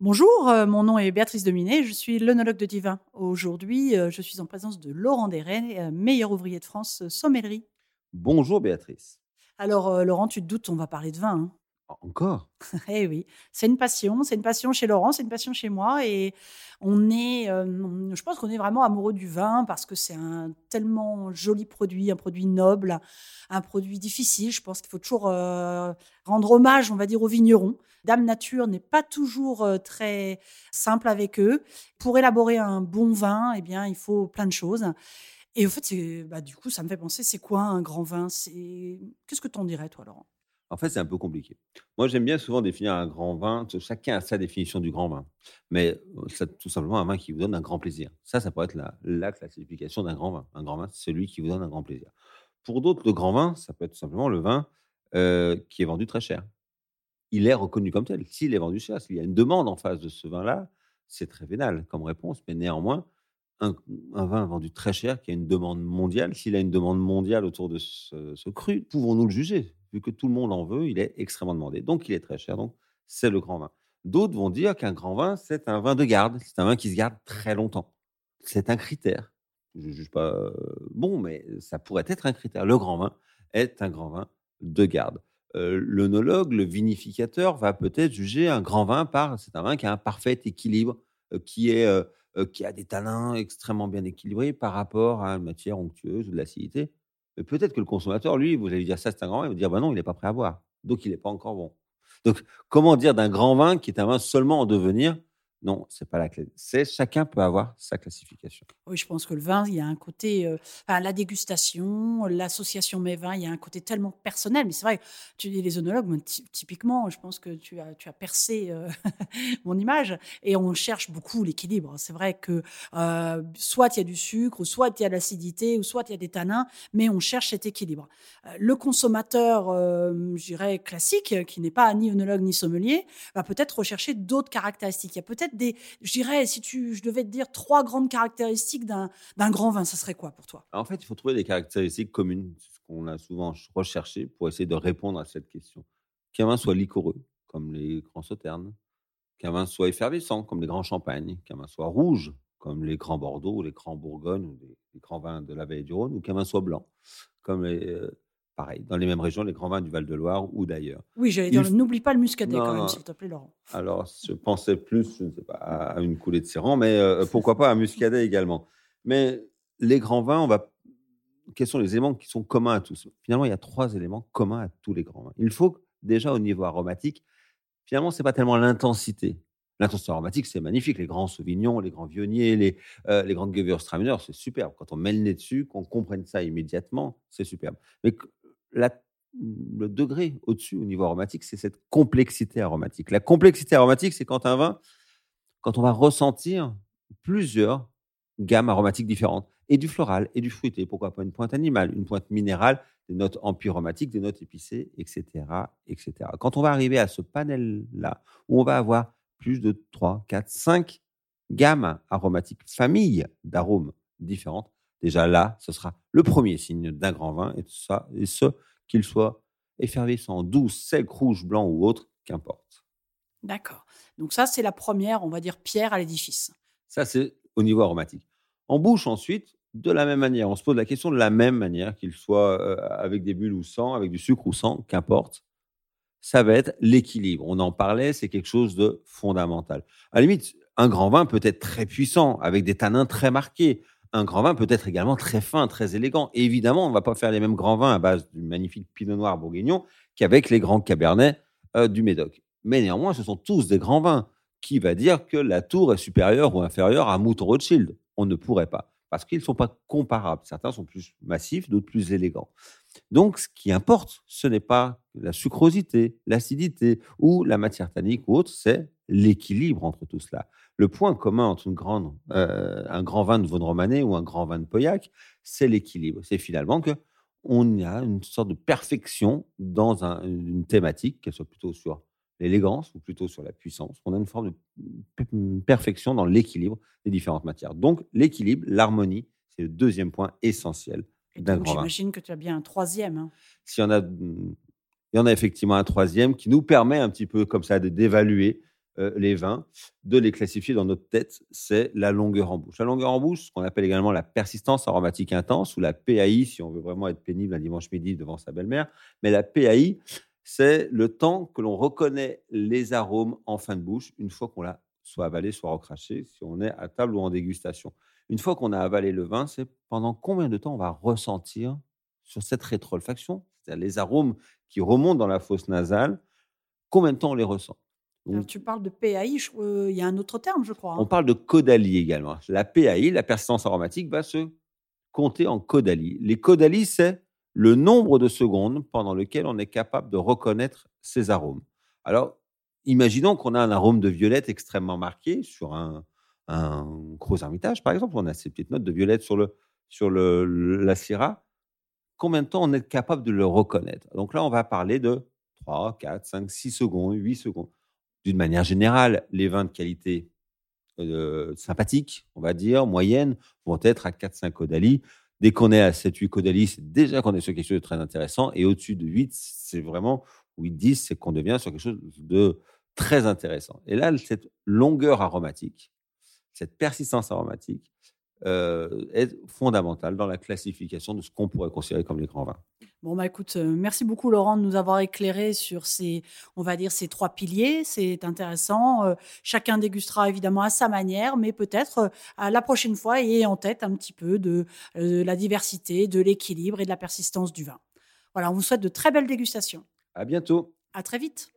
Bonjour, euh, mon nom est Béatrice Dominé, je suis l'œnologue de Divin. Aujourd'hui, euh, je suis en présence de Laurent Desrets, euh, meilleur ouvrier de France sommellerie. Bonjour Béatrice. Alors, Laurent, tu te doutes, on va parler de vin. hein. Encore? Eh oui, c'est une passion, c'est une passion chez Laurent, c'est une passion chez moi, et on est, je pense qu'on est vraiment amoureux du vin parce que c'est un tellement joli produit, un produit noble, un produit difficile. Je pense qu'il faut toujours rendre hommage, on va dire, aux vignerons. Dame Nature n'est pas toujours très simple avec eux. Pour élaborer un bon vin, eh bien, il faut plein de choses. Et au fait, bah, du coup, ça me fait penser, c'est quoi un grand vin? Qu'est-ce que t'en dirais, toi, Laurent? En fait, c'est un peu compliqué. Moi, j'aime bien souvent définir un grand vin. Chacun a sa définition du grand vin. Mais c'est tout simplement un vin qui vous donne un grand plaisir. Ça, ça pourrait être la, la classification d'un grand vin. Un grand vin, c'est celui qui vous donne un grand plaisir. Pour d'autres, le grand vin, ça peut être tout simplement le vin qui est vendu très cher. Il est reconnu comme tel. S'il est vendu cher, s'il y a une demande en face de ce vin-là, c'est très vénal comme réponse. Mais néanmoins, un, vin vendu très cher qui a une demande mondiale, s'il a une demande mondiale autour de ce, cru, pouvons-nous le juger? Vu que tout le monde en veut, il est extrêmement demandé. Donc, il est très cher. Donc, c'est le grand vin. D'autres vont dire qu'un grand vin, c'est un vin de garde. C'est un vin qui se garde très longtemps. C'est un critère. Je ne juge pas euh, bon, mais ça pourrait être un critère. Le grand vin est un grand vin de garde. Euh, L'œnologue, le vinificateur, va peut-être juger un grand vin par c'est un vin qui a un parfait équilibre, euh, qui est euh, qui a des tanins extrêmement bien équilibrés par rapport à une matière onctueuse ou de l'acidité. Peut-être que le consommateur, lui, vous allez lui dire ça, c'est un grand vin, il va dire bah non, il n'est pas prêt à boire. Donc, il n'est pas encore bon. Donc, comment dire d'un grand vin qui est un vin seulement en devenir Non, c'est pas la clé. C'est chacun peut avoir sa classification. Oui, je pense que le vin, il y a un côté, euh, enfin, la dégustation, l'association mes vins, il y a un côté tellement personnel. Mais c'est vrai, tu dis les ty- typiquement, je pense que tu as, tu as percé euh, mon image et on cherche beaucoup l'équilibre. C'est vrai que euh, soit il y a du sucre, soit il y a de l'acidité, ou soit il y a des tanins, mais on cherche cet équilibre. Euh, le consommateur, je dirais, classique, qui n'est pas ni œnologue ni sommelier, va peut-être rechercher d'autres caractéristiques. Il y a peut-être des, je dirais, si tu, je devais te dire trois grandes caractéristiques d'un grand vin, ça serait quoi pour toi? En fait, il faut trouver des caractéristiques communes, ce qu'on a souvent ch- recherché pour essayer de répondre à cette question. Qu'un vin soit liquoreux, comme les grands sauternes, qu'un vin soit effervescent, comme les grands champagnes, qu'un vin soit rouge, comme les grands Bordeaux, les grands Bourgognes, ou les, les grands vins de la vallée du Rhône, ou qu'un vin soit blanc, comme les, euh, pareil, dans les mêmes régions, les grands vins du Val-de-Loire ou d'ailleurs. Oui, j'allais dire, n'oublie pas le muscadet Non, quand même, s'il te plaît, Laurent. Alors, je pensais plus, je ne sais pas, à une coulée de Séran, mais euh, pourquoi pas un muscadet également. Mais les grands vins, on va. Quels sont les éléments qui sont communs à tous? Finalement, il y a trois éléments communs à tous les grands vins. Il faut déjà au niveau aromatique, finalement, c'est pas tellement l'intensité. L'intensité aromatique, c'est magnifique. Les grands Sauvignons, les grands Viogniers, les, euh, les grandes Gewürztraminer, c'est superbe. Quand on met le nez dessus, qu'on comprenne ça immédiatement, c'est superbe. Mais le degré au-dessus, au niveau aromatique, c'est cette complexité aromatique. La complexité aromatique, c'est quand un vin, quand on va ressentir plusieurs gammes aromatiques différentes, et du floral, et du fruité, pourquoi pas une pointe animale, une pointe minérale, des notes empyromatiques, des notes épicées, etc., etc. Quand on va arriver à ce panel-là, où on va avoir plus de 3, 4, 5 gammes aromatiques, familles d'arômes différentes, déjà là, ce sera le premier signe d'un grand vin, et, tout ça, et ce, qu'il soit effervescent, doux, sec, rouge, blanc ou autre, qu'importe. D'accord. Donc ça, c'est la première, on va dire, pierre à l'édifice. Ça, c'est au niveau aromatique. En bouche, ensuite, de la même manière, on se pose la question de la même manière, qu'il soit euh, avec des bulles ou sans, avec du sucre ou sans, qu'importe. Ça va être l'équilibre. On en parlait, c'est quelque chose de fondamental. À la limite, un grand vin peut être très puissant, avec des tanins très marqués. Un grand vin peut être également très fin, très élégant. Évidemment, on ne va pas faire les mêmes grands vins à base du magnifique pinot noir bourguignon qu'avec les grands cabernets euh, du Médoc. Mais néanmoins, ce sont tous des grands vins. Qui va dire que la tour est supérieure ou inférieure à Mouton Rothschild? On ne pourrait pas, parce qu'ils ne sont pas comparables. Certains sont plus massifs, d'autres plus élégants. Donc, ce qui importe, ce n'est pas la sucrosité, l'acidité ou la matière tannique ou autre, c'est l'équilibre entre tout cela. Le point commun entre une grande, euh, un grand vin de Vaune Romanée ou un grand vin de Pauillac, c'est l'équilibre. C'est finalement que on a une sorte de perfection dans un- une thématique, qu'elle soit plutôt sur l'élégance ou plutôt sur la puissance. On a une forme de perfection dans l'équilibre des différentes matières. Donc, l'équilibre, l'harmonie, c'est le deuxième point essentiel d'un grand vin. j'imagine que tu as bien un troisième. hein. S'il y en a, il y en a effectivement un troisième qui nous permet un petit peu comme ça de d'évaluer euh, les vins, de les classifier dans notre tête, c'est la longueur en bouche. La longueur en bouche, ce qu'on appelle également la persistance aromatique intense ou la PAI, si on veut vraiment être pénible un dimanche midi devant sa belle-mère. Mais la PAI, c'est le temps que l'on reconnaît les arômes en fin de bouche une fois qu'on l'a soit avalé, soit recraché, si on est à table ou en dégustation. Une fois qu'on a avalé le vin, c'est pendant combien de temps on va ressentir sur cette rétroolfaction, c'est-à-dire les arômes qui remontent dans la fosse nasale, combien de temps on les ressent? Tu parles de PAI, euh, il y a un autre terme, je crois. Hein. On parle de caudalie également. La PAI, la persistance aromatique, va se compter en caudalie. Les caudalies, c'est le nombre de secondes pendant lequel on est capable de reconnaître ces arômes. Alors, imaginons qu'on a un arôme de violette extrêmement marqué sur un, un gros Hermitage, par exemple. On a ces petites notes de violette sur, le, sur le, la Syrah. Combien de temps on est capable de le reconnaître? Donc là, on va parler de 3, 4, 5, 6 secondes, 8 secondes. D'une manière générale, les vins de qualité euh, sympathique, on va dire, moyenne, vont être à 4-5 caudalis. Dès qu'on est à 7-8 caudalis, c'est déjà qu'on est sur quelque chose de très intéressant. Et au-dessus de 8, c'est vraiment, 8-10, c'est qu'on devient sur quelque chose de très intéressant. Et là, cette longueur aromatique, cette persistance aromatique euh, est fondamentale dans la classification de ce qu'on pourrait considérer comme les grands vins. Bon, bah écoute, euh, merci beaucoup Laurent de nous avoir éclairé sur ces, on va dire, ces trois piliers. C'est intéressant. Euh, chacun dégustera évidemment à sa manière, mais peut-être à la prochaine fois, ayez en tête un petit peu de, de la diversité, de l'équilibre et de la persistance du vin. Voilà, on vous souhaite de très belles dégustations. À bientôt. À très vite.